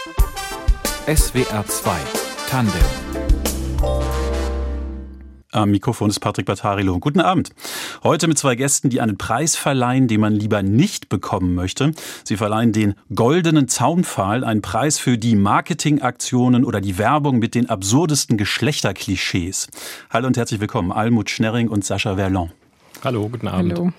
SWR 2 Tandem am Mikrofon ist Patrick Battarilo. Guten Abend. Heute mit zwei Gästen, die einen Preis verleihen, den man lieber nicht bekommen möchte. Sie verleihen den Goldenen Zaunpfahl, einen Preis für die Marketingaktionen oder die Werbung mit den absurdesten Geschlechterklischees. Hallo und herzlich willkommen, Almut Schnerring und Sascha Verlon. Hallo, guten Abend. Hallo.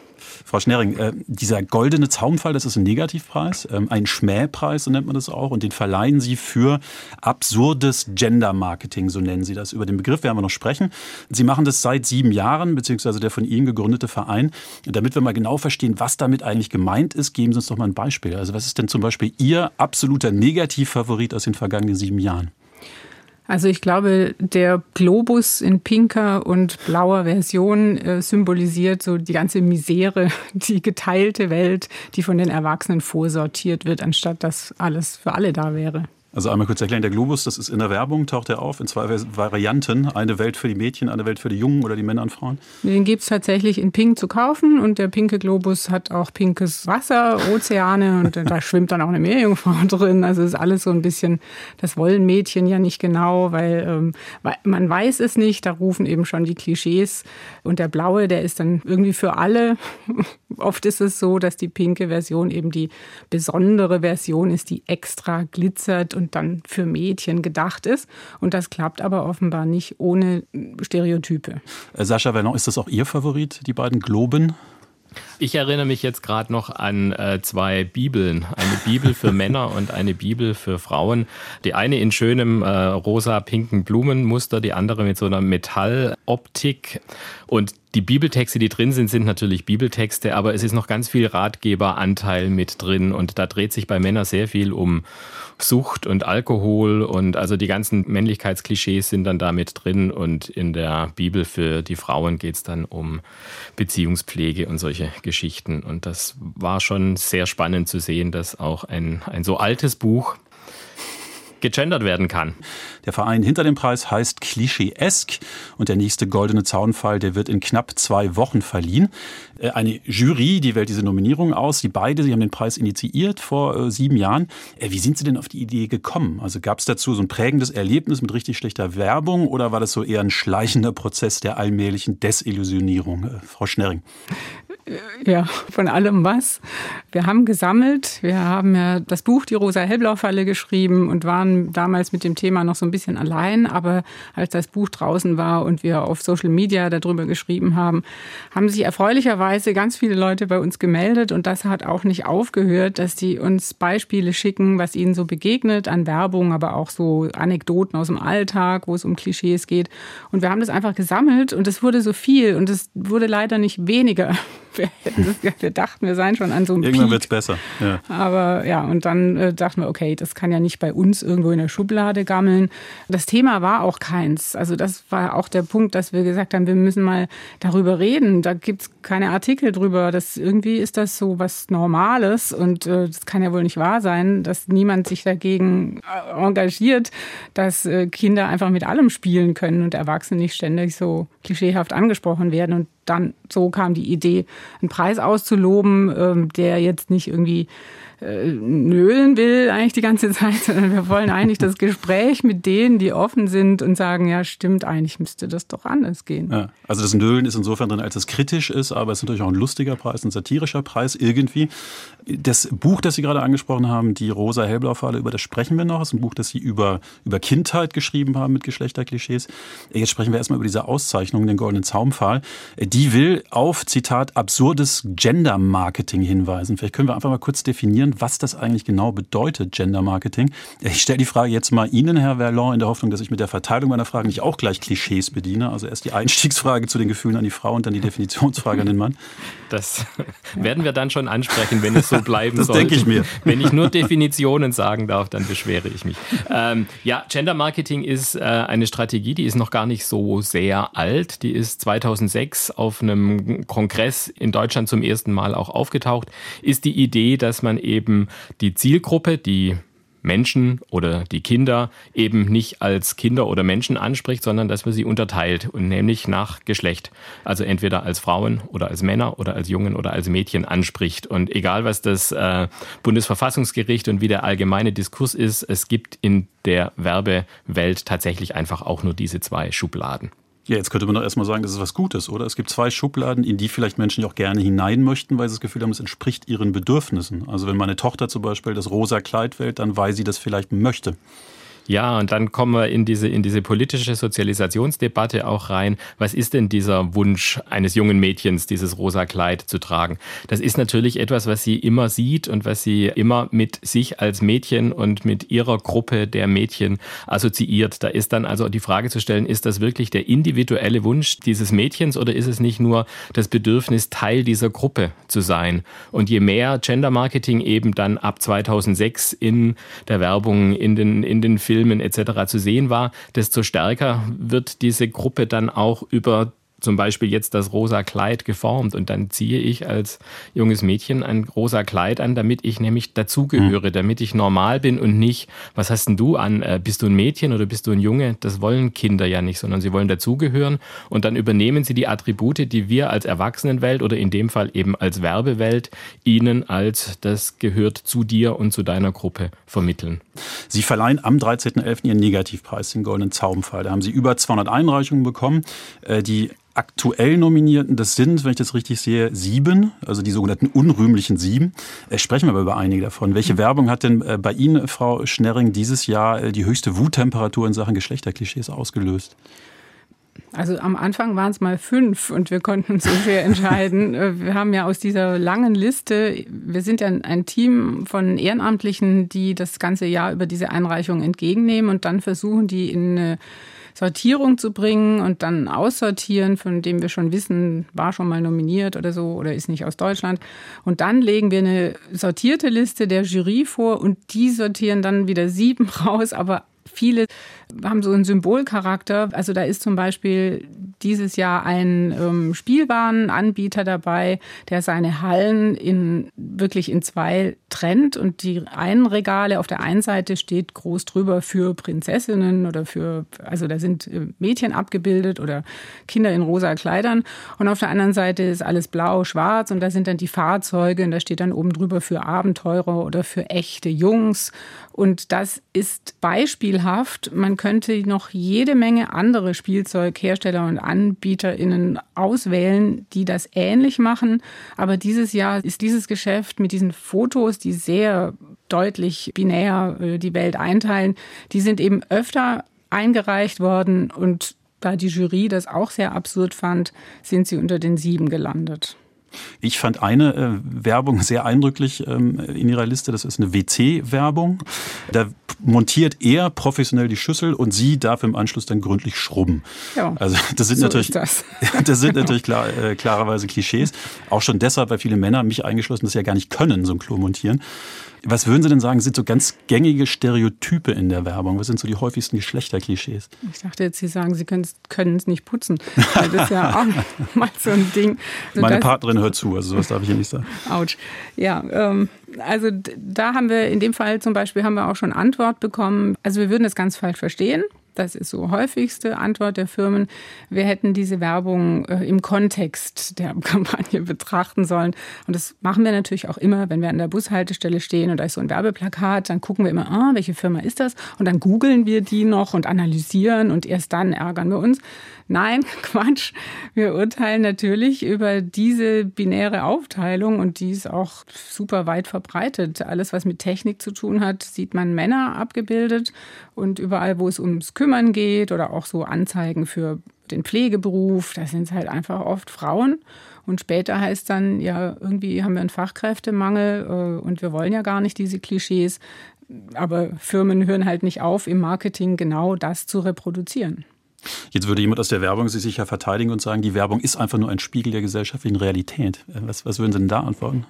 Frau Schnering, äh, dieser goldene Zaunfall, das ist ein Negativpreis, ähm, ein Schmähpreis, so nennt man das auch, und den verleihen Sie für absurdes Gender-Marketing, so nennen Sie das. Über den Begriff werden wir noch sprechen. Sie machen das seit sieben Jahren, beziehungsweise der von Ihnen gegründete Verein. Damit wir mal genau verstehen, was damit eigentlich gemeint ist, geben Sie uns doch mal ein Beispiel. Also was ist denn zum Beispiel Ihr absoluter Negativfavorit aus den vergangenen sieben Jahren? Also ich glaube, der Globus in pinker und blauer Version äh, symbolisiert so die ganze Misere, die geteilte Welt, die von den Erwachsenen vorsortiert wird, anstatt dass alles für alle da wäre. Also einmal kurz erklären, der Globus, das ist in der Werbung, taucht er auf in zwei Varianten. Eine Welt für die Mädchen, eine Welt für die Jungen oder die Männer und Frauen. Den gibt es tatsächlich in Pink zu kaufen und der pinke Globus hat auch pinkes Wasser, Ozeane und da schwimmt dann auch eine Meerjungfrau drin. Also ist alles so ein bisschen, das wollen Mädchen ja nicht genau, weil, ähm, weil man weiß es nicht, da rufen eben schon die Klischees. Und der blaue, der ist dann irgendwie für alle. Oft ist es so, dass die pinke Version eben die besondere Version ist, die extra glitzert und dann für Mädchen gedacht ist. Und das klappt aber offenbar nicht ohne Stereotype. Äh, Sascha Vernon, ist das auch Ihr Favorit, die beiden Globen? Ich erinnere mich jetzt gerade noch an äh, zwei Bibeln. Eine Bibel für Männer und eine Bibel für Frauen. Die eine in schönem äh, rosa-pinken Blumenmuster, die andere mit so einer Metalloptik. Und die Bibeltexte, die drin sind, sind natürlich Bibeltexte, aber es ist noch ganz viel Ratgeberanteil mit drin. Und da dreht sich bei Männern sehr viel um Sucht und Alkohol und also die ganzen Männlichkeitsklischees sind dann da mit drin. Und in der Bibel für die Frauen geht es dann um Beziehungspflege und solche Geschichten. Und das war schon sehr spannend zu sehen, dass auch ein, ein so altes Buch gegendert werden kann. Der Verein hinter dem Preis heißt Klischee-esk und der nächste goldene Zaunfall, der wird in knapp zwei Wochen verliehen. Äh, eine Jury, die wählt diese Nominierung aus. Sie beide, Sie haben den Preis initiiert vor äh, sieben Jahren. Äh, wie sind Sie denn auf die Idee gekommen? Also gab es dazu so ein prägendes Erlebnis mit richtig schlechter Werbung oder war das so eher ein schleichender Prozess der allmählichen Desillusionierung? Äh, Frau Schnerring. Ja, von allem was. Wir haben gesammelt. Wir haben ja das Buch Die Rosa-Hellblau-Falle geschrieben und waren damals mit dem Thema noch so ein bisschen allein. Aber als das Buch draußen war und wir auf Social Media darüber geschrieben haben, haben sich erfreulicherweise ganz viele Leute bei uns gemeldet. Und das hat auch nicht aufgehört, dass die uns Beispiele schicken, was ihnen so begegnet an Werbung, aber auch so Anekdoten aus dem Alltag, wo es um Klischees geht. Und wir haben das einfach gesammelt und es wurde so viel und es wurde leider nicht weniger wir, wir, dachten, wir seien schon an so einem Irgendwann wird es besser. Ja. Aber ja, und dann äh, dachten wir, okay, das kann ja nicht bei uns irgendwo in der Schublade gammeln. Das Thema war auch keins. Also das war auch der Punkt, dass wir gesagt haben, wir müssen mal darüber reden. Da gibt es keine Artikel drüber. Das, irgendwie ist das so was Normales und äh, das kann ja wohl nicht wahr sein, dass niemand sich dagegen äh, engagiert, dass äh, Kinder einfach mit allem spielen können und Erwachsene nicht ständig so klischeehaft angesprochen werden. Und dann so kam die Idee, einen Preis auszuloben, ähm, der jetzt nicht irgendwie äh, nölen will eigentlich die ganze Zeit, sondern wir wollen eigentlich das Gespräch mit denen, die offen sind und sagen, ja stimmt, eigentlich müsste das doch anders gehen. Ja, also das Nölen ist insofern drin, als es kritisch ist, aber es ist natürlich auch ein lustiger Preis, ein satirischer Preis irgendwie. Das Buch, das Sie gerade angesprochen haben, die rosa hellblau falle über das sprechen wir noch. Das ist ein Buch, das Sie über, über Kindheit geschrieben haben mit Geschlechterklischees. Jetzt sprechen wir erstmal über diese Auszeichnung, den Goldenen Zaumpfahl. Die will auf, Zitat, absurdes Gender-Marketing hinweisen. Vielleicht können wir einfach mal kurz definieren, was das eigentlich genau bedeutet, Gender-Marketing. Ich stelle die Frage jetzt mal Ihnen, Herr Verlon, in der Hoffnung, dass ich mit der Verteilung meiner Fragen nicht auch gleich Klischees bediene. Also erst die Einstiegsfrage zu den Gefühlen an die Frau und dann die Definitionsfrage an den Mann. Das werden wir dann schon ansprechen, wenn es so bleiben das soll. Das denke ich mir. Wenn ich nur Definitionen sagen darf, dann beschwere ich mich. Ähm, ja, Gender Marketing ist äh, eine Strategie, die ist noch gar nicht so sehr alt. Die ist 2006 auf einem Kongress in Deutschland zum ersten Mal auch aufgetaucht. Ist die Idee, dass man eben die Zielgruppe, die Menschen oder die Kinder eben nicht als Kinder oder Menschen anspricht, sondern dass man sie unterteilt und nämlich nach Geschlecht. Also entweder als Frauen oder als Männer oder als Jungen oder als Mädchen anspricht. Und egal was das äh, Bundesverfassungsgericht und wie der allgemeine Diskurs ist, es gibt in der Werbewelt tatsächlich einfach auch nur diese zwei Schubladen. Ja, jetzt könnte man doch erstmal sagen, das ist was Gutes, oder? Es gibt zwei Schubladen, in die vielleicht Menschen auch gerne hinein möchten, weil sie das Gefühl haben, es entspricht ihren Bedürfnissen. Also wenn meine Tochter zum Beispiel das rosa Kleid wählt, dann weil sie das vielleicht möchte. Ja, und dann kommen wir in diese, in diese politische Sozialisationsdebatte auch rein. Was ist denn dieser Wunsch eines jungen Mädchens, dieses rosa Kleid zu tragen? Das ist natürlich etwas, was sie immer sieht und was sie immer mit sich als Mädchen und mit ihrer Gruppe der Mädchen assoziiert. Da ist dann also die Frage zu stellen, ist das wirklich der individuelle Wunsch dieses Mädchens oder ist es nicht nur das Bedürfnis, Teil dieser Gruppe zu sein? Und je mehr Gender Marketing eben dann ab 2006 in der Werbung, in den, in den Filmen, Filmen etc. zu sehen war, desto stärker wird diese Gruppe dann auch über zum Beispiel jetzt das rosa Kleid geformt und dann ziehe ich als junges Mädchen ein rosa Kleid an, damit ich nämlich dazugehöre, mhm. damit ich normal bin und nicht, was hast denn du an? Äh, bist du ein Mädchen oder bist du ein Junge? Das wollen Kinder ja nicht, sondern sie wollen dazugehören und dann übernehmen sie die Attribute, die wir als Erwachsenenwelt oder in dem Fall eben als Werbewelt ihnen als das gehört zu dir und zu deiner Gruppe vermitteln. Sie verleihen am 13.11. Ihren Negativpreis, den Goldenen Zaubenfall. Da haben Sie über 200 Einreichungen bekommen. Äh, die aktuell Nominierten, das sind, wenn ich das richtig sehe, sieben, also die sogenannten unrühmlichen sieben. Äh, sprechen wir aber über einige davon. Welche Werbung hat denn äh, bei Ihnen, Frau Schnerring, dieses Jahr äh, die höchste Wuttemperatur in Sachen Geschlechterklischees ausgelöst? Also am Anfang waren es mal fünf und wir konnten uns so schwer entscheiden. Wir haben ja aus dieser langen Liste, wir sind ja ein Team von Ehrenamtlichen, die das ganze Jahr über diese Einreichung entgegennehmen und dann versuchen, die in Sortierung zu bringen und dann aussortieren, von dem wir schon wissen, war schon mal nominiert oder so oder ist nicht aus Deutschland. Und dann legen wir eine sortierte Liste der Jury vor und die sortieren dann wieder sieben raus, aber viele haben so einen Symbolcharakter. Also da ist zum Beispiel dieses Jahr ein ähm, Spielwarenanbieter dabei, der seine Hallen in, wirklich in zwei trennt und die einen Regale auf der einen Seite steht groß drüber für Prinzessinnen oder für, also da sind äh, Mädchen abgebildet oder Kinder in rosa Kleidern und auf der anderen Seite ist alles blau, schwarz und da sind dann die Fahrzeuge und da steht dann oben drüber für Abenteurer oder für echte Jungs und das ist beispielhaft. Man könnte noch jede Menge andere Spielzeughersteller und AnbieterInnen auswählen, die das ähnlich machen. Aber dieses Jahr ist dieses Geschäft mit diesen Fotos, die sehr deutlich binär äh, die Welt einteilen, die sind eben öfter eingereicht worden und da die Jury das auch sehr absurd fand, sind sie unter den sieben gelandet. Ich fand eine äh, Werbung sehr eindrücklich ähm, in ihrer Liste. Das ist eine WC-Werbung. Da montiert er professionell die Schüssel und sie darf im Anschluss dann gründlich schrubben. Ja, also das sind so natürlich, das. das. sind natürlich klar, äh, klarerweise Klischees. Auch schon deshalb, weil viele Männer, mich eingeschlossen, das ja gar nicht können, so ein Klo montieren. Was würden Sie denn sagen, sind so ganz gängige Stereotype in der Werbung? Was sind so die häufigsten Geschlechterklischees? Ich dachte jetzt, Sie sagen, Sie können es nicht putzen. das ist ja auch mal so ein Ding. Also Meine Partnerin hört zu, also sowas darf ich ja nicht sagen. Autsch. Ja, ähm, also da haben wir in dem Fall zum Beispiel haben wir auch schon Antwort bekommen. Also wir würden das ganz falsch verstehen. Das ist so häufigste Antwort der Firmen. Wir hätten diese Werbung äh, im Kontext der Kampagne betrachten sollen. Und das machen wir natürlich auch immer, wenn wir an der Bushaltestelle stehen und da ist so ein Werbeplakat, dann gucken wir immer, ah, welche Firma ist das? Und dann googeln wir die noch und analysieren und erst dann ärgern wir uns. Nein, Quatsch. Wir urteilen natürlich über diese binäre Aufteilung und die ist auch super weit verbreitet. Alles, was mit Technik zu tun hat, sieht man Männer abgebildet und überall, wo es ums Kümmern geht oder auch so Anzeigen für den Pflegeberuf, da sind es halt einfach oft Frauen. Und später heißt dann, ja, irgendwie haben wir einen Fachkräftemangel äh, und wir wollen ja gar nicht diese Klischees. Aber Firmen hören halt nicht auf, im Marketing genau das zu reproduzieren. Jetzt würde jemand aus der Werbung sich sicher verteidigen und sagen, die Werbung ist einfach nur ein Spiegel der gesellschaftlichen Realität. Äh, was, was würden Sie denn da antworten?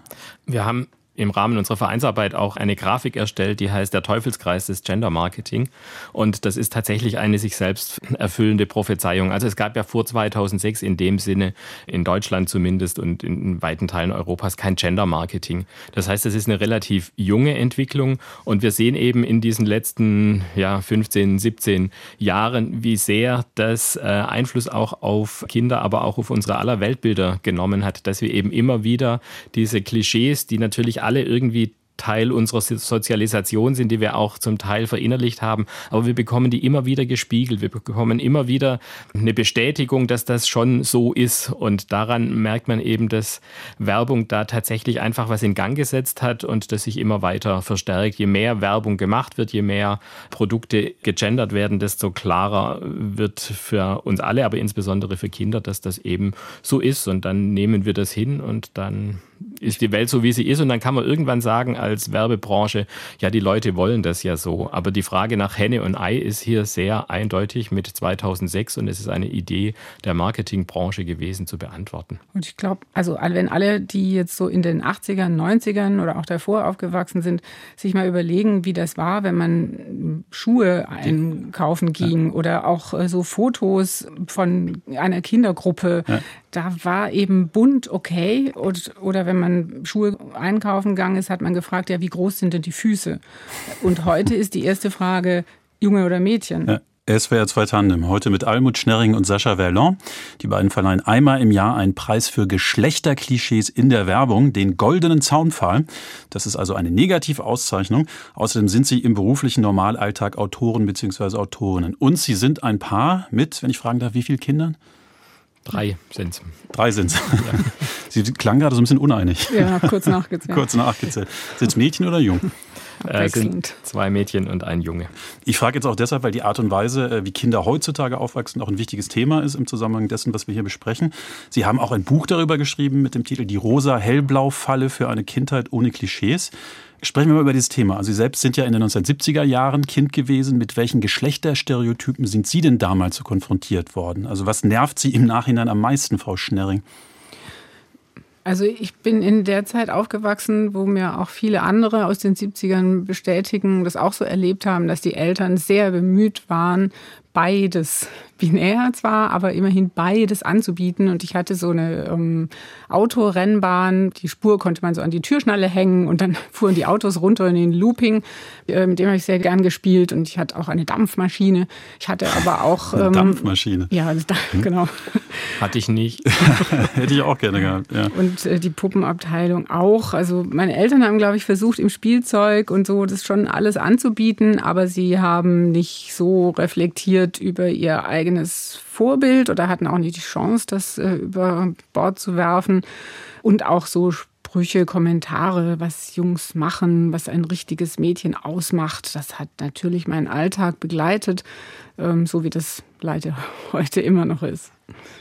Wir haben im Rahmen unserer Vereinsarbeit auch eine Grafik erstellt, die heißt der Teufelskreis des Gender Marketing. Und das ist tatsächlich eine sich selbst erfüllende Prophezeiung. Also es gab ja vor 2006 in dem Sinne, in Deutschland zumindest und in weiten Teilen Europas, kein Gender Marketing. Das heißt, es ist eine relativ junge Entwicklung und wir sehen eben in diesen letzten ja, 15, 17 Jahren, wie sehr das äh, Einfluss auch auf Kinder, aber auch auf unsere aller Weltbilder genommen hat, dass wir eben immer wieder diese Klischees, die natürlich alle irgendwie Teil unserer Sozialisation sind, die wir auch zum Teil verinnerlicht haben. Aber wir bekommen die immer wieder gespiegelt. Wir bekommen immer wieder eine Bestätigung, dass das schon so ist. Und daran merkt man eben, dass Werbung da tatsächlich einfach was in Gang gesetzt hat und das sich immer weiter verstärkt. Je mehr Werbung gemacht wird, je mehr Produkte gegendert werden, desto klarer wird für uns alle, aber insbesondere für Kinder, dass das eben so ist. Und dann nehmen wir das hin und dann ist die Welt so, wie sie ist. Und dann kann man irgendwann sagen als Werbebranche, ja, die Leute wollen das ja so. Aber die Frage nach Henne und Ei ist hier sehr eindeutig mit 2006 und es ist eine Idee der Marketingbranche gewesen zu beantworten. Und ich glaube, also wenn alle, die jetzt so in den 80ern, 90ern oder auch davor aufgewachsen sind, sich mal überlegen, wie das war, wenn man Schuhe einkaufen ging ja. oder auch äh, so Fotos von einer Kindergruppe. Ja da war eben bunt okay. Und, oder wenn man Schuhe einkaufen gegangen ist, hat man gefragt, ja, wie groß sind denn die Füße? Und heute ist die erste Frage, Junge oder Mädchen? Ja. SWR 2 Tandem. Heute mit Almut Schnerring und Sascha Verlon. Die beiden verleihen einmal im Jahr einen Preis für Geschlechterklischees in der Werbung, den goldenen Zaunpfahl. Das ist also eine Negativauszeichnung. Außerdem sind sie im beruflichen Normalalltag Autoren bzw. Autorinnen. Und sie sind ein Paar mit, wenn ich fragen darf, wie viele Kindern? Drei sind es. Drei sind es. Ja. Sie klang gerade so ein bisschen uneinig. Ja, kurz nachgezählt. kurz nachgezählt. Sind es Mädchen oder Jung? Äh, sind zwei Mädchen und ein Junge. Ich frage jetzt auch deshalb, weil die Art und Weise, äh, wie Kinder heutzutage aufwachsen, auch ein wichtiges Thema ist im Zusammenhang dessen, was wir hier besprechen. Sie haben auch ein Buch darüber geschrieben mit dem Titel Die rosa-hellblau-Falle für eine Kindheit ohne Klischees. Sprechen wir mal über dieses Thema. Also Sie selbst sind ja in den 1970er Jahren Kind gewesen. Mit welchen Geschlechterstereotypen sind Sie denn damals so konfrontiert worden? Also was nervt Sie im Nachhinein am meisten, Frau Schnerring? Also ich bin in der Zeit aufgewachsen, wo mir auch viele andere aus den 70ern bestätigen, das auch so erlebt haben, dass die Eltern sehr bemüht waren, beides binär zwar, aber immerhin beides anzubieten. Und ich hatte so eine ähm, Autorennbahn. Die Spur konnte man so an die Türschnalle hängen und dann fuhren die Autos runter in den Looping. Äh, mit dem habe ich sehr gern gespielt. Und ich hatte auch eine Dampfmaschine. Ich hatte aber auch. Ähm, Dampfmaschine. Ja, hm? genau. Hatte ich nicht. Hätte ich auch gerne gehabt. Ja. Und äh, die Puppenabteilung auch. Also meine Eltern haben, glaube ich, versucht, im Spielzeug und so das schon alles anzubieten, aber sie haben nicht so reflektiert über ihr eigenes eigenes Vorbild oder hatten auch nicht die Chance, das äh, über Bord zu werfen. Und auch so Sprüche, Kommentare, was Jungs machen, was ein richtiges Mädchen ausmacht. Das hat natürlich meinen Alltag begleitet, ähm, so wie das leider heute immer noch ist.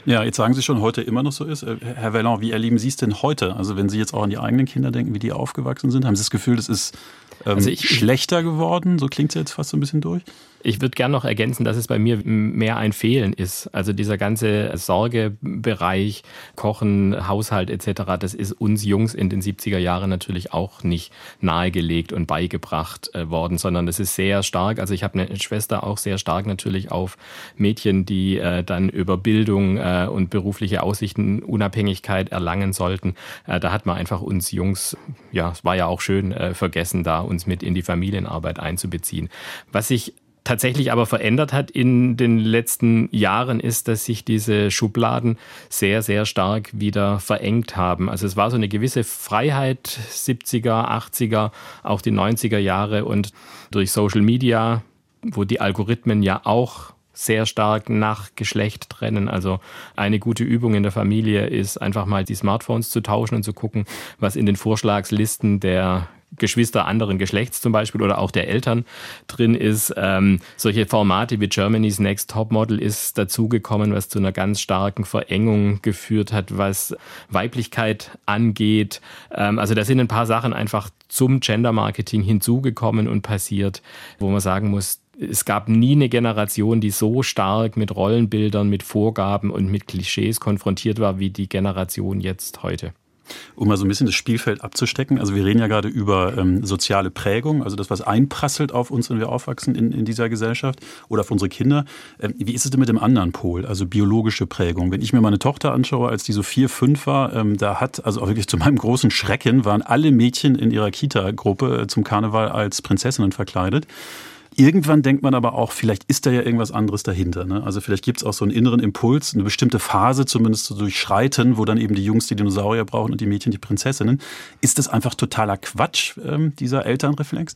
Ja, jetzt sagen Sie schon, heute immer noch so ist. Äh, Herr Vellon, wie erleben Sie es denn heute? Also wenn Sie jetzt auch an die eigenen Kinder denken, wie die aufgewachsen sind, haben Sie das Gefühl, das ist ähm, also ich, schlechter geworden? So klingt es jetzt fast so ein bisschen durch. Ich würde gerne noch ergänzen, dass es bei mir mehr ein Fehlen ist. Also dieser ganze Sorgebereich, Kochen, Haushalt etc., das ist uns Jungs in den 70er Jahren natürlich auch nicht nahegelegt und beigebracht äh, worden, sondern es ist sehr stark. Also ich habe eine Schwester auch sehr stark natürlich auf Mädchen, die äh, dann über Bildung äh, und berufliche Aussichten Unabhängigkeit erlangen sollten. Da hat man einfach uns Jungs, ja, es war ja auch schön, vergessen, da uns mit in die Familienarbeit einzubeziehen. Was ich tatsächlich aber verändert hat in den letzten Jahren, ist, dass sich diese Schubladen sehr, sehr stark wieder verengt haben. Also es war so eine gewisse Freiheit 70er, 80er, auch die 90er Jahre und durch Social Media, wo die Algorithmen ja auch sehr stark nach Geschlecht trennen. Also eine gute Übung in der Familie ist einfach mal die Smartphones zu tauschen und zu gucken, was in den Vorschlagslisten der Geschwister anderen Geschlechts zum Beispiel oder auch der Eltern drin ist. Ähm, solche Formate wie Germany's Next Topmodel ist dazugekommen, was zu einer ganz starken Verengung geführt hat, was Weiblichkeit angeht. Ähm, also da sind ein paar Sachen einfach zum Gender Marketing hinzugekommen und passiert, wo man sagen muss, es gab nie eine Generation, die so stark mit Rollenbildern, mit Vorgaben und mit Klischees konfrontiert war wie die Generation jetzt heute. Um mal so ein bisschen das Spielfeld abzustecken. Also wir reden ja gerade über ähm, soziale Prägung, also das, was einprasselt auf uns, wenn wir aufwachsen in, in dieser Gesellschaft oder auf unsere Kinder. Ähm, wie ist es denn mit dem anderen Pol, also biologische Prägung? Wenn ich mir meine Tochter anschaue, als die so vier, fünf war, ähm, da hat, also auch wirklich zu meinem großen Schrecken, waren alle Mädchen in ihrer Kita-Gruppe äh, zum Karneval als Prinzessinnen verkleidet. Irgendwann denkt man aber auch, vielleicht ist da ja irgendwas anderes dahinter. Ne? Also vielleicht gibt es auch so einen inneren Impuls, eine bestimmte Phase zumindest zu durchschreiten, wo dann eben die Jungs die Dinosaurier brauchen und die Mädchen die Prinzessinnen. Ist das einfach totaler Quatsch, ähm, dieser Elternreflex?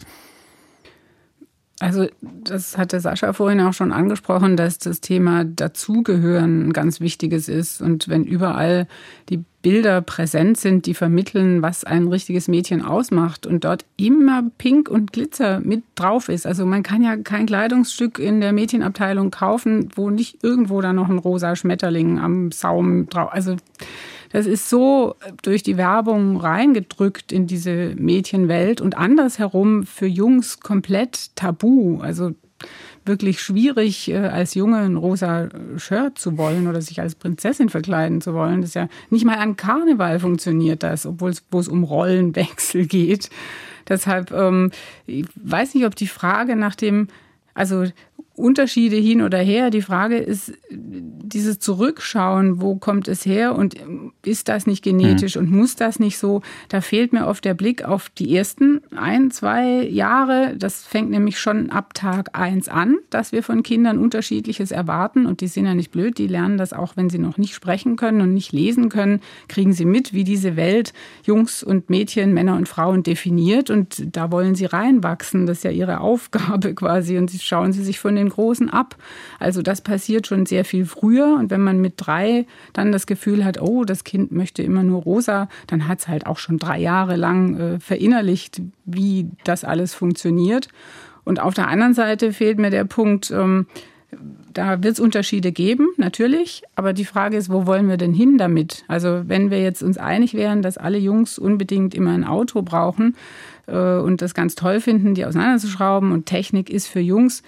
Also das hatte Sascha vorhin auch schon angesprochen, dass das Thema Dazugehören ein ganz wichtiges ist. Und wenn überall die Bilder präsent sind, die vermitteln, was ein richtiges Mädchen ausmacht und dort immer Pink und Glitzer mit drauf ist. Also man kann ja kein Kleidungsstück in der Mädchenabteilung kaufen, wo nicht irgendwo da noch ein rosa Schmetterling am Saum drauf. Also das ist so durch die Werbung reingedrückt in diese Mädchenwelt und andersherum für Jungs komplett tabu. Also wirklich schwierig, äh, als Junge ein rosa Shirt zu wollen oder sich als Prinzessin verkleiden zu wollen. Das ist ja nicht mal an Karneval funktioniert das, obwohl es, wo es um Rollenwechsel geht. Deshalb, ähm, ich weiß nicht, ob die Frage nach dem, also Unterschiede hin oder her. Die Frage ist dieses Zurückschauen, wo kommt es her und ist das nicht genetisch mhm. und muss das nicht so? Da fehlt mir oft der Blick auf die ersten ein, zwei Jahre. Das fängt nämlich schon ab Tag eins an, dass wir von Kindern unterschiedliches erwarten und die sind ja nicht blöd. Die lernen das auch, wenn sie noch nicht sprechen können und nicht lesen können, kriegen sie mit, wie diese Welt Jungs und Mädchen, Männer und Frauen definiert und da wollen sie reinwachsen. Das ist ja ihre Aufgabe quasi und sie schauen sie sich von den den Großen ab. Also das passiert schon sehr viel früher. Und wenn man mit drei dann das Gefühl hat, oh, das Kind möchte immer nur rosa, dann hat es halt auch schon drei Jahre lang äh, verinnerlicht, wie das alles funktioniert. Und auf der anderen Seite fehlt mir der Punkt, ähm, da wird es Unterschiede geben, natürlich. Aber die Frage ist, wo wollen wir denn hin damit? Also wenn wir jetzt uns einig wären, dass alle Jungs unbedingt immer ein Auto brauchen äh, und das ganz toll finden, die auseinanderzuschrauben und Technik ist für Jungs,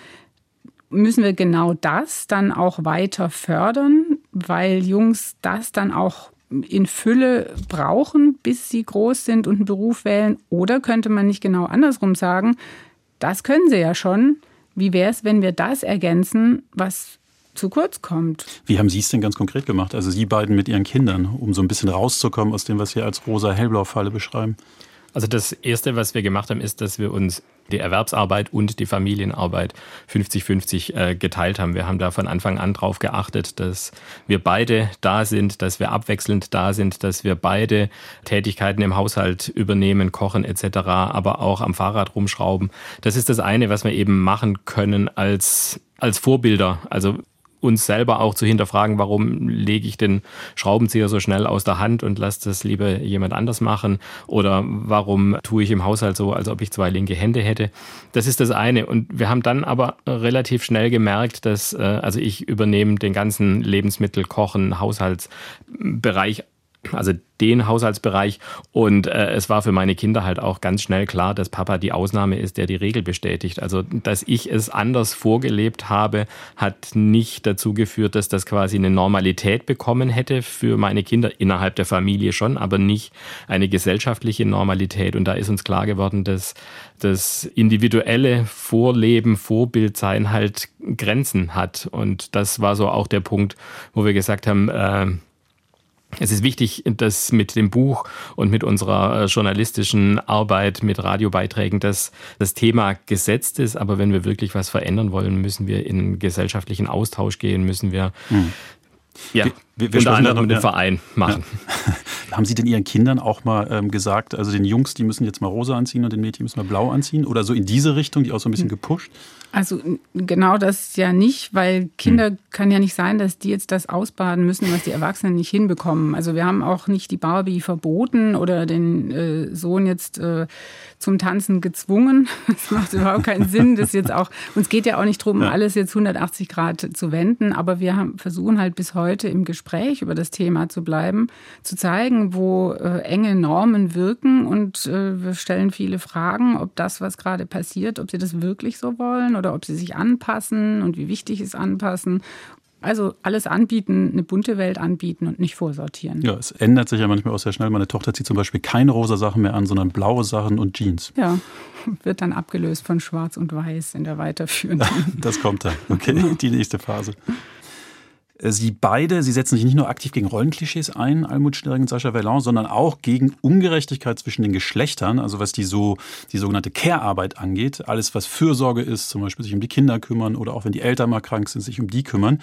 müssen wir genau das dann auch weiter fördern, weil Jungs das dann auch in Fülle brauchen, bis sie groß sind und einen Beruf wählen? Oder könnte man nicht genau andersrum sagen, das können sie ja schon. Wie wäre es, wenn wir das ergänzen, was zu kurz kommt? Wie haben Sie es denn ganz konkret gemacht? Also Sie beiden mit Ihren Kindern, um so ein bisschen rauszukommen aus dem, was Sie als rosa-hellblau-Falle beschreiben? Also das Erste, was wir gemacht haben, ist, dass wir uns die Erwerbsarbeit und die Familienarbeit 50-50 äh, geteilt haben. Wir haben da von Anfang an drauf geachtet, dass wir beide da sind, dass wir abwechselnd da sind, dass wir beide Tätigkeiten im Haushalt übernehmen, kochen etc., aber auch am Fahrrad rumschrauben. Das ist das eine, was wir eben machen können als als Vorbilder. Also uns selber auch zu hinterfragen, warum lege ich den Schraubenzieher so schnell aus der Hand und lasse das lieber jemand anders machen oder warum tue ich im Haushalt so, als ob ich zwei linke Hände hätte. Das ist das eine. Und wir haben dann aber relativ schnell gemerkt, dass, äh, also ich übernehme den ganzen Lebensmittel, Kochen, Haushaltsbereich also den Haushaltsbereich. Und äh, es war für meine Kinder halt auch ganz schnell klar, dass Papa die Ausnahme ist, der die Regel bestätigt. Also, dass ich es anders vorgelebt habe, hat nicht dazu geführt, dass das quasi eine Normalität bekommen hätte für meine Kinder innerhalb der Familie schon, aber nicht eine gesellschaftliche Normalität. Und da ist uns klar geworden, dass das individuelle Vorleben, Vorbildsein halt Grenzen hat. Und das war so auch der Punkt, wo wir gesagt haben, äh, es ist wichtig, dass mit dem Buch und mit unserer äh, journalistischen Arbeit, mit Radiobeiträgen, dass das Thema gesetzt ist. Aber wenn wir wirklich was verändern wollen, müssen wir in gesellschaftlichen Austausch gehen, müssen wir hm. Ja, wir, wir unter anderem mit dem Verein machen. Ja. Haben Sie denn Ihren Kindern auch mal ähm, gesagt, also den Jungs, die müssen jetzt mal rosa anziehen und den Mädchen müssen mal blau anziehen? Oder so in diese Richtung, die auch so ein bisschen hm. gepusht? Also genau das ja nicht, weil Kinder hm. kann ja nicht sein, dass die jetzt das ausbaden müssen, was die Erwachsenen nicht hinbekommen. Also wir haben auch nicht die Barbie verboten oder den äh, Sohn jetzt äh, zum Tanzen gezwungen. Das macht überhaupt keinen Sinn. Das jetzt auch, uns geht ja auch nicht darum, ja. alles jetzt 180 Grad zu wenden, aber wir haben, versuchen halt bis heute im Gespräch über das Thema zu bleiben, zu zeigen, wo äh, enge Normen wirken und äh, wir stellen viele Fragen, ob das, was gerade passiert, ob sie das wirklich so wollen oder ob sie sich anpassen und wie wichtig ist Anpassen Also alles anbieten, eine bunte Welt anbieten und nicht vorsortieren. Ja, es ändert sich ja manchmal auch sehr schnell. Meine Tochter zieht zum Beispiel keine rosa Sachen mehr an, sondern blaue Sachen und Jeans. Ja, wird dann abgelöst von Schwarz und Weiß in der weiterführenden. das kommt dann. Okay, die nächste Phase. Äh, sie beide, sie setzen sich nicht nur aktiv gegen Rollenklischees ein, Almut Schneering und Sascha Verlan, sondern auch gegen Ungerechtigkeit zwischen den Geschlechtern, also was die so, die sogenannte Care-Arbeit angeht. Alles, was Fürsorge ist, zum Beispiel sich um die Kinder kümmern oder auch wenn die Eltern mal krank sind, sich um die kümmern.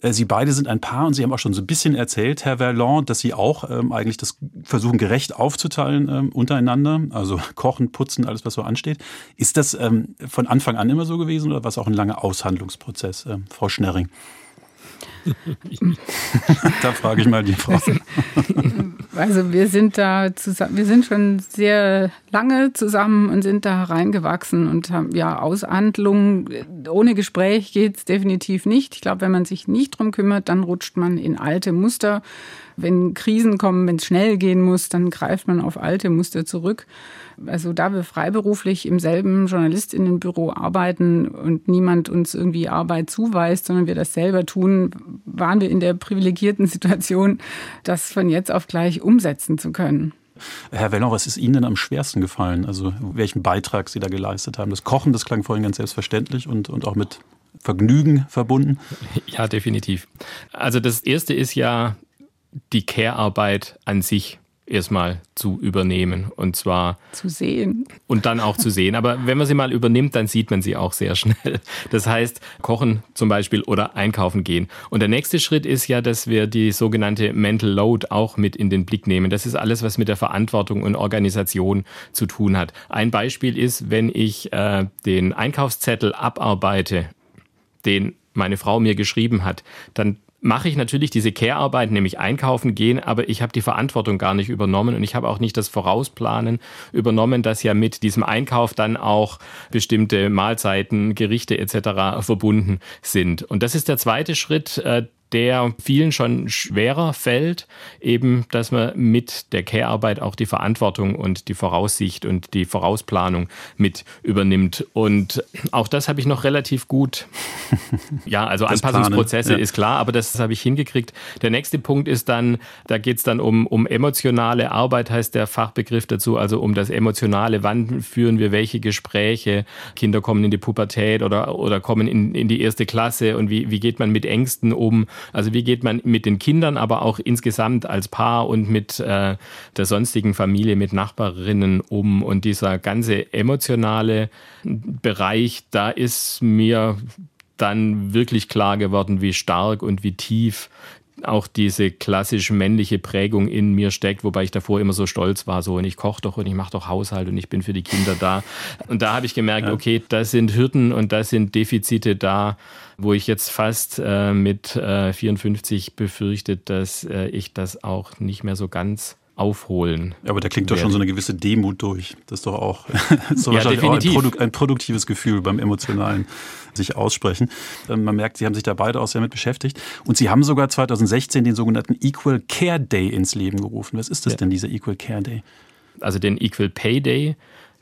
Äh, sie beide sind ein Paar und Sie haben auch schon so ein bisschen erzählt, Herr Verlan, dass Sie auch ähm, eigentlich das versuchen, gerecht aufzuteilen ähm, untereinander. Also kochen, putzen, alles, was so ansteht. Ist das ähm, von Anfang an immer so gewesen oder war es auch ein langer Aushandlungsprozess, ähm, Frau Schnerring? da frage ich mal die Frau. Also wir sind da zusammen, wir sind schon sehr lange zusammen und sind da reingewachsen und haben ja Aushandlungen. Ohne Gespräch geht es definitiv nicht. Ich glaube, wenn man sich nicht drum kümmert, dann rutscht man in alte Muster. Wenn Krisen kommen, wenn es schnell gehen muss, dann greift man auf alte Muster zurück. Also da wir freiberuflich im selben Journalistinnenbüro arbeiten und niemand uns irgendwie Arbeit zuweist, sondern wir das selber tun, waren wir in der privilegierten Situation, das von jetzt auf gleich umsetzen zu können. Herr Wellon, was ist Ihnen denn am schwersten gefallen? Also welchen Beitrag Sie da geleistet haben? Das Kochen, das klang vorhin ganz selbstverständlich und, und auch mit Vergnügen verbunden? Ja, definitiv. Also das Erste ist ja die Care-Arbeit an sich erstmal zu übernehmen und zwar zu sehen und dann auch zu sehen. Aber wenn man sie mal übernimmt, dann sieht man sie auch sehr schnell. Das heißt, kochen zum Beispiel oder einkaufen gehen. Und der nächste Schritt ist ja, dass wir die sogenannte Mental Load auch mit in den Blick nehmen. Das ist alles, was mit der Verantwortung und Organisation zu tun hat. Ein Beispiel ist, wenn ich äh, den Einkaufszettel abarbeite, den meine Frau mir geschrieben hat, dann mache ich natürlich diese Care-Arbeit, nämlich einkaufen gehen, aber ich habe die Verantwortung gar nicht übernommen und ich habe auch nicht das Vorausplanen übernommen, dass ja mit diesem Einkauf dann auch bestimmte Mahlzeiten, Gerichte etc. verbunden sind. Und das ist der zweite Schritt, äh, der vielen schon schwerer fällt, eben, dass man mit der Care-Arbeit auch die Verantwortung und die Voraussicht und die Vorausplanung mit übernimmt. Und auch das habe ich noch relativ gut. Ja, also das Anpassungsprozesse ja. ist klar, aber das habe ich hingekriegt. Der nächste Punkt ist dann, da geht es dann um, um emotionale Arbeit, heißt der Fachbegriff dazu, also um das Emotionale. Wann führen wir welche Gespräche? Kinder kommen in die Pubertät oder, oder kommen in, in die erste Klasse und wie, wie geht man mit Ängsten um? Also wie geht man mit den Kindern, aber auch insgesamt als Paar und mit äh, der sonstigen Familie, mit Nachbarinnen um? Und dieser ganze emotionale Bereich, da ist mir dann wirklich klar geworden, wie stark und wie tief auch diese klassisch männliche Prägung in mir steckt, wobei ich davor immer so stolz war, so und ich koche doch und ich mache doch Haushalt und ich bin für die Kinder da. Und da habe ich gemerkt, okay, da sind Hürden und da sind Defizite da, wo ich jetzt fast äh, mit äh, 54 befürchtet, dass äh, ich das auch nicht mehr so ganz aufholen. Ja, aber da klingt doch schon so eine gewisse Demut durch. Das ist doch auch, ist doch ja, wahrscheinlich auch ein, Produ ein, produktives Gefühl beim emotionalen sich aussprechen. Ähm, man merkt, Sie haben sich da beide auch sehr mit beschäftigt. Und Sie haben sogar 2016 den sogenannten Equal Care Day ins Leben gerufen. Was ist das ja. denn, dieser Equal Care Day? Also den Equal Pay Day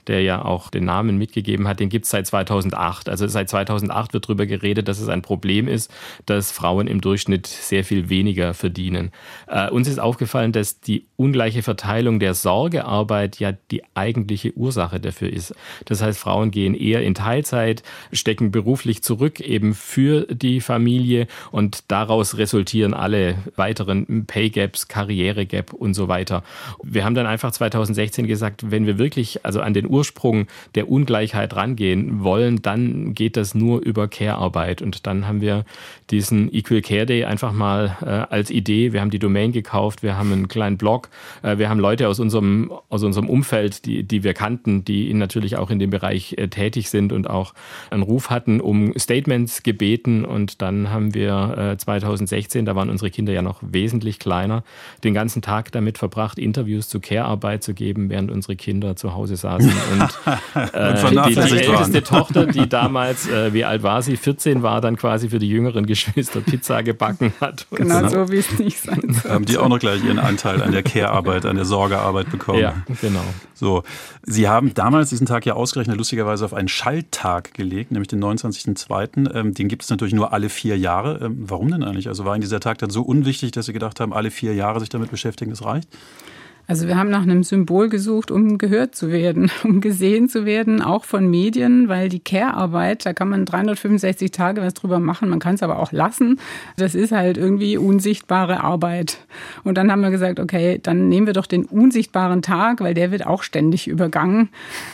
der ja auch den Namen mitgegeben hat, den gibt es seit 2008. Also seit 2008 wird darüber geredet, dass es ein Problem ist, dass Frauen im Durchschnitt sehr viel weniger verdienen. Äh, uns ist aufgefallen, dass die ungleiche Verteilung der Sorgearbeit ja die eigentliche Ursache dafür ist. Das heißt, Frauen gehen eher in Teilzeit, stecken beruflich zurück eben für die Familie und daraus resultieren alle weiteren Pay Gaps, Karriere Gap und so weiter. Wir haben dann einfach 2016 gesagt, wenn wir wirklich also an den Ursprung der Ungleichheit rangehen wollen, dann geht das nur über Care-Arbeit. Und dann haben wir diesen Equal Care Day einfach mal äh, als Idee. Wir haben die Domain gekauft, wir haben einen kleinen Blog, äh, wir haben Leute aus unserem, aus unserem Umfeld, die, die wir kannten, die natürlich auch in dem Bereich äh, tätig sind und auch einen Ruf hatten, um Statements gebeten. Und dann haben wir äh, 2016, da waren unsere Kinder ja noch wesentlich kleiner, den ganzen Tag damit verbracht, Interviews zu Care-Arbeit zu geben, während unsere Kinder zu Hause saßen Und, äh, die, die, älteste Tochter, die damals, äh, wie alt war sie? 14 war, dann quasi für die jüngeren Geschwister Pizza gebacken hat. Genau so, wie es nicht sein soll. Haben die auch noch gleich ihren Anteil an der Care-Arbeit, an der Sorgearbeit bekommen. Ja, genau. So, Sie haben damals diesen Tag ja ausgerechnet lustigerweise auf einen Schalttag gelegt, nämlich den 29.02. Ähm, den gibt es natürlich nur alle vier Jahre. Ähm, warum denn eigentlich? Also war Ihnen dieser Tag dann so unwichtig, dass Sie gedacht haben, alle vier Jahre sich damit beschäftigen, das reicht? Also wir haben nach einem Symbol gesucht, um gehört zu werden, um gesehen zu werden, auch von Medien, weil die Care-Arbeit, da kann man 365 Tage was drüber machen, man kann es aber auch lassen. Das ist halt irgendwie unsichtbare Arbeit. Und dann haben wir gesagt, okay, dann nehmen wir doch den unsichtbaren Tag, weil der wird auch ständig übergangen.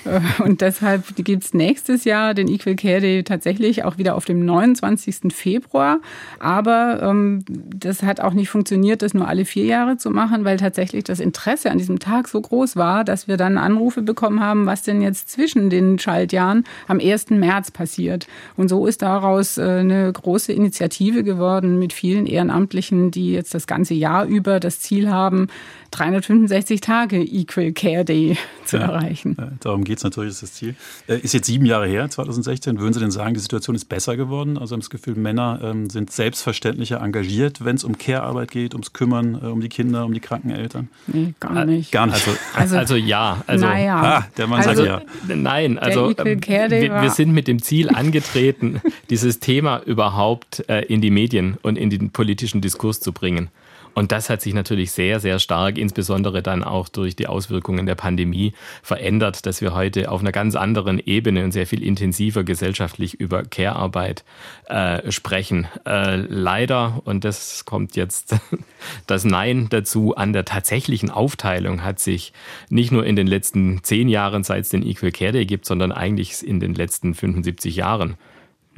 Äh, und deshalb gibt es nächstes Jahr den Equal Care Day tatsächlich auch wieder auf dem 29. Februar. Aber ähm, das hat auch nicht funktioniert, das nur alle vier Jahre zu machen, weil tatsächlich das Interesse Interesse an diesem Tag so groß war, dass wir dann Anrufe bekommen haben, was denn jetzt zwischen den Schaltjahren am 1. März passiert. Und so ist daraus äh, eine große Initiative geworden mit vielen Ehrenamtlichen, die jetzt das ganze Jahr über das Ziel haben, 365 Tage Equal Care Day zu ja, erreichen. darum geht es natürlich, ist das Ziel. Äh, ist jetzt sieben Jahre her, 2016. Würden Sie denn sagen, die Situation ist besser geworden? Also haben das Gefühl, Männer ähm, sind selbstverständlicher engagiert, wenn es um Care-Arbeit geht, ums Kümmern, äh, um die Kinder, um die kranken Eltern? Nee, gar nicht. Gar nicht. Also, also, also ja. Also, naja. Ah, der Mann also, sagt ja. Nein, also ähm, wir, wir, sind mit dem Ziel angetreten, dieses Thema überhaupt äh, in die Medien und in den politischen Diskurs zu bringen. Und das hat sich natürlich sehr, sehr stark, insbesondere dann auch durch die Auswirkungen der Pandemie, verändert, dass wir heute auf einer ganz anderen Ebene und sehr viel intensiver gesellschaftlich über Care-Arbeit äh, sprechen. Äh, leider, und das kommt jetzt das Nein dazu, an der tatsächlichen Aufteilung hat sich nicht nur in den letzten zehn Jahren, seit es den Equal Care Day gibt, sondern eigentlich in den letzten 75 Jahren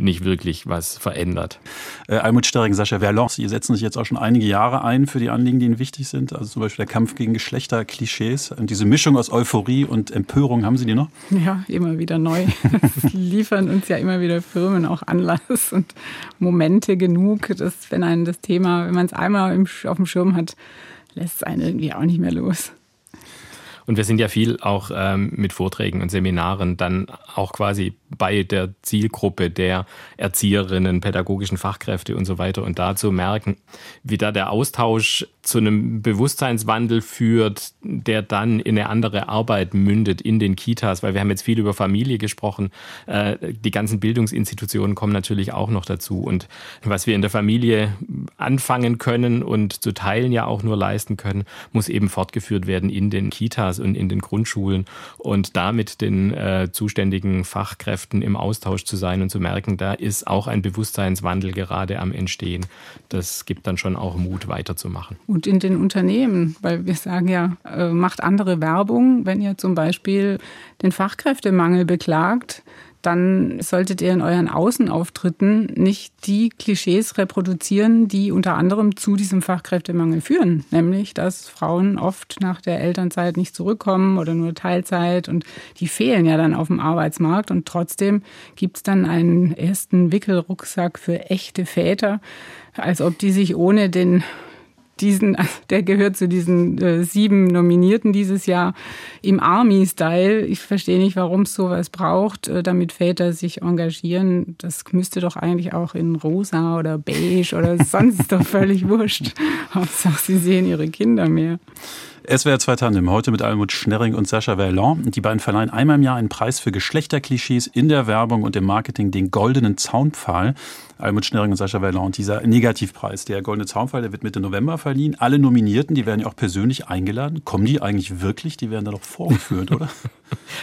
nicht wirklich was verändert. Äh, Almut Sterring, Sascha Verlon, Sie setzen sich jetzt auch schon einige Jahre ein für die Anliegen, die Ihnen wichtig sind. Also zum Beispiel der Kampf gegen Geschlechterklischees. Und diese Mischung aus Euphorie und Empörung, haben Sie die noch? Ja, immer wieder neu. Das liefern uns ja immer wieder Firmen auch Anlass und Momente genug, dass wenn einen das Thema, wenn man es einmal auf dem Schirm hat, lässt es einen irgendwie auch nicht mehr los. Und wir sind ja viel auch ähm, mit Vorträgen und Seminaren dann auch quasi bei der Zielgruppe der Erzieherinnen, pädagogischen Fachkräfte und so weiter. Und da zu merken, wie da der Austausch zu einem Bewusstseinswandel führt, der dann in eine andere Arbeit mündet in den Kitas, weil wir haben jetzt viel über Familie gesprochen. Äh, die ganzen Bildungsinstitutionen kommen natürlich auch noch dazu. Und was wir in der Familie anfangen können und zu Teilen ja auch nur leisten können, muss eben fortgeführt werden in den Kitas und in den Grundschulen und damit den äh, zuständigen Fachkräften im Austausch zu sein und zu merken, da ist auch ein Bewusstseinswandel gerade am Entstehen. Das gibt dann schon auch Mut, weiterzumachen. Und in den Unternehmen, weil wir sagen ja, äh, macht andere Werbung, wenn ihr zum Beispiel den Fachkräftemangel beklagt, dann solltet ihr in euren Außenauftritten nicht die Klischees reproduzieren, die unter anderem zu diesem Fachkräftemangel führen. Nämlich, dass Frauen oft nach der Elternzeit nicht zurückkommen oder nur Teilzeit und die fehlen ja dann auf dem Arbeitsmarkt. Und trotzdem gibt es dann einen ersten Wickelrucksack für echte Väter, als ob die sich ohne den diesen, der gehört zu diesen äh, sieben Nominierten dieses Jahr im Army-Style. Ich verstehe nicht, warum es sowas braucht, äh, damit Väter sich engagieren. Das müsste doch eigentlich auch in rosa oder beige oder sonst doch völlig wurscht. Hauptsache, sie sehen ihre Kinder mehr. SWR 2 Tandem, heute mit Almut Schnerring und Sascha Verlon. Die beiden verleihen einmal im Jahr einen Preis für Geschlechterklischees in der Werbung und im Marketing, den Goldenen Zaunpfahl. Almut Schnerring und Sascha Verlon, dieser Negativpreis, der Goldene Zaunpfahl, der wird Mitte November verliehen. Alle Nominierten, die werden ja auch persönlich eingeladen. Kommen die eigentlich wirklich? Die werden da doch vorgeführt, oder?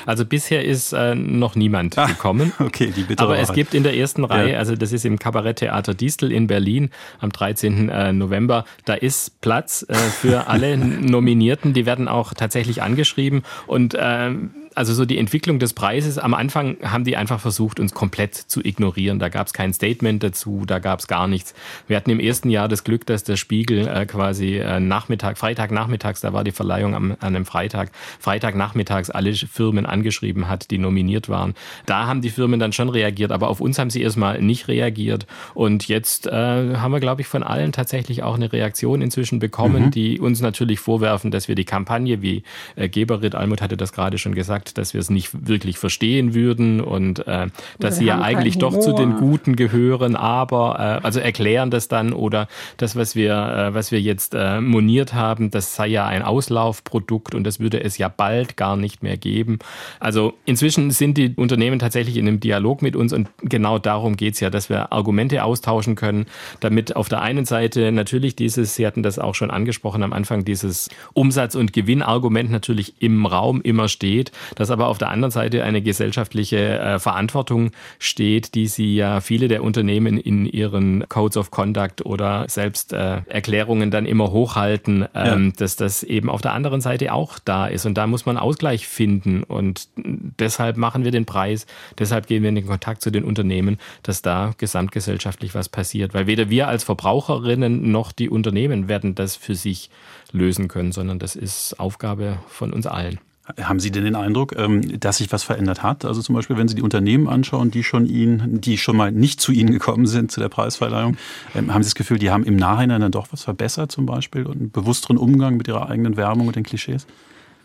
Also bisher ist äh, noch niemand ah, gekommen. Okay, die bitte. Aber es gibt in der ersten Reihe, ja. also das ist im Kabaretttheater Distel in Berlin am 13. Äh, November, da ist Platz äh, für alle Nominierten. Die werden auch tatsächlich angeschrieben. Und äh, also so die Entwicklung des Preises, am Anfang haben die einfach versucht, uns komplett zu ignorieren. Da gab es kein Statement dazu, da gab es gar nichts. Wir hatten im ersten Jahr das Glück, dass der Spiegel äh, quasi äh, Nachmittag, Freitagnachmittags, da war die Verleihung am, an einem Freitag, Freitagnachmittags alle Firmen angeschrieben hat, die nominiert waren. Da haben die Firmen dann schon reagiert, aber auf uns haben sie erstmal nicht reagiert. Und jetzt äh, haben wir, glaube ich, von allen tatsächlich auch eine Reaktion inzwischen bekommen, mhm. die uns natürlich vorwerfen, dass wir die Kampagne, wie äh, Geberit Almut hatte das gerade schon gesagt, gesagt, dass wir es nicht wirklich verstehen würden und äh, dass sie ja eigentlich doch zu den Guten gehören, aber äh, also erklären das dann oder das, was wir, äh, was wir jetzt äh, moniert haben, das sei ja ein Auslaufprodukt und das würde es ja bald gar nicht mehr geben. Also inzwischen sind die Unternehmen tatsächlich in einem Dialog mit uns und genau darum geht's ja, dass wir Argumente austauschen können, damit auf der einen Seite natürlich dieses, Sie hatten das auch schon angesprochen am Anfang, dieses Umsatz- und Gewinnargument natürlich im Raum immer steht, dass aber auf der anderen Seite eine gesellschaftliche äh, Verantwortung steht, die sie ja viele der Unternehmen in ihren Codes of Conduct oder selbst äh, Erklärungen dann immer hochhalten, ähm, ja. dass das eben auf der anderen Seite auch da ist. Und da muss man Ausgleich finden. Und deshalb machen wir den Preis, deshalb gehen wir in den Kontakt zu den Unternehmen, dass da gesamtgesellschaftlich was passiert. Weil weder wir als Verbraucherinnen noch die Unternehmen werden das für sich lösen können, sondern das ist Aufgabe von uns allen. Haben Sie denn den Eindruck, ähm, dass sich was verändert hat? Also zum Beispiel, wenn Sie die Unternehmen anschauen, die schon Ihnen, die schon mal nicht zu Ihnen gekommen sind zu der Preisverleihung, ähm, haben Sie das Gefühl, die haben im Nachhinein dann doch was verbessert zum Beispiel und einen bewussteren Umgang mit ihrer eigenen Werbung und den Klischees?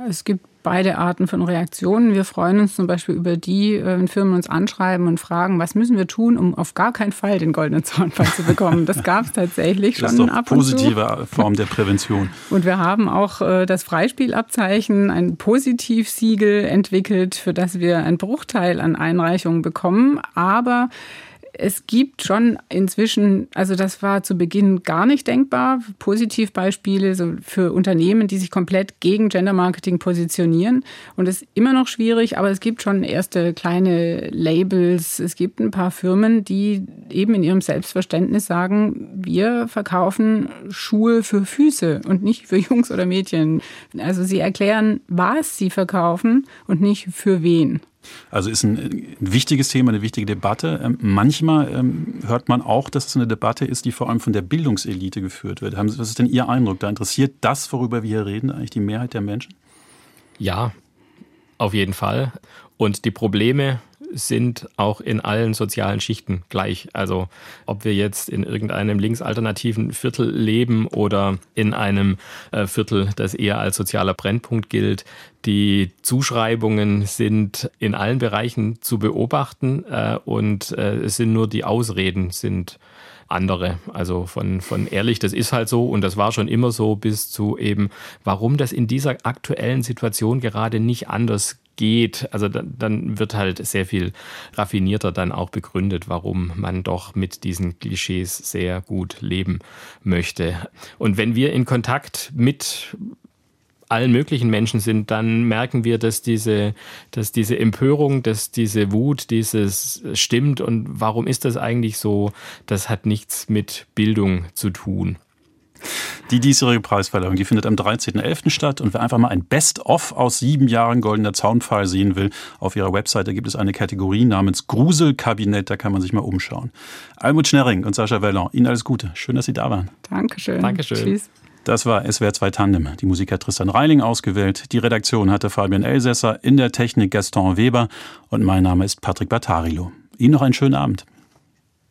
Es gibt beide Arten von Reaktionen. Wir freuen uns zum Beispiel über die, äh, wenn Firmen uns anschreiben und fragen, was müssen wir tun, um auf gar keinen Fall den goldenen Zaunfall zu bekommen. Das gab es tatsächlich schon das ist doch ab positive Form der Prävention. Und wir haben auch äh, das Freispielabzeichen, ein Positivsiegel entwickelt, für das wir einen Bruchteil an Einreichungen bekommen. Aber es gibt schon inzwischen, also das war zu Beginn gar nicht denkbar, Positivbeispiele für Unternehmen, die sich komplett gegen Gender Marketing positionieren. Und es ist immer noch schwierig, aber es gibt schon erste kleine Labels. Es gibt ein paar Firmen, die eben in ihrem Selbstverständnis sagen, wir verkaufen Schuhe für Füße und nicht für Jungs oder Mädchen. Also sie erklären, was sie verkaufen und nicht für wen. Also ist ein wichtiges Thema, eine wichtige Debatte. Ähm, manchmal ähm, hört man auch, dass es eine Debatte ist, die vor allem von der Bildungselite geführt wird. Was ist denn Ihr Eindruck? Da interessiert das, worüber wir hier reden, eigentlich die Mehrheit der Menschen? Ja, auf jeden Fall. Und die Probleme sind auch in allen sozialen Schichten gleich. Also ob wir jetzt in irgendeinem linksalternativen Viertel leben oder in einem äh, Viertel, das eher als sozialer Brennpunkt gilt. Die Zuschreibungen sind in allen Bereichen zu beobachten äh, und äh, es sind nur die Ausreden sind andere. Also von, von ehrlich, das ist halt so und das war schon immer so, bis zu eben, warum das in dieser aktuellen Situation gerade nicht anders geht, also dann, dann wird halt sehr viel raffinierter dann auch begründet, warum man doch mit diesen Klischees sehr gut leben möchte. Und wenn wir in Kontakt mit allen möglichen Menschen sind, dann merken wir, dass diese, dass diese Empörung, dass diese Wut, dieses stimmt und warum ist das eigentlich so, das hat nichts mit Bildung zu tun. Die diesjährige Preisverleihung, die findet am 13.11. statt. Und wer einfach mal ein Best-of aus sieben Jahren Goldener Zaunpfahl sehen will, auf ihrer Webseite gibt es eine Kategorie namens Gruselkabinett. Da kann man sich mal umschauen. Almut Schnerring und Sascha Wellon, Ihnen alles Gute. Schön, dass Sie da waren. Dankeschön. Dankeschön. Tschüss. Das war SWR 2 Tandem. Die Musik hat Tristan Reiling ausgewählt. Die Redaktion hatte Fabian Elsässer, in der Technik Gaston Weber und mein Name ist Patrick Battarilo. Ihnen noch einen schönen Abend.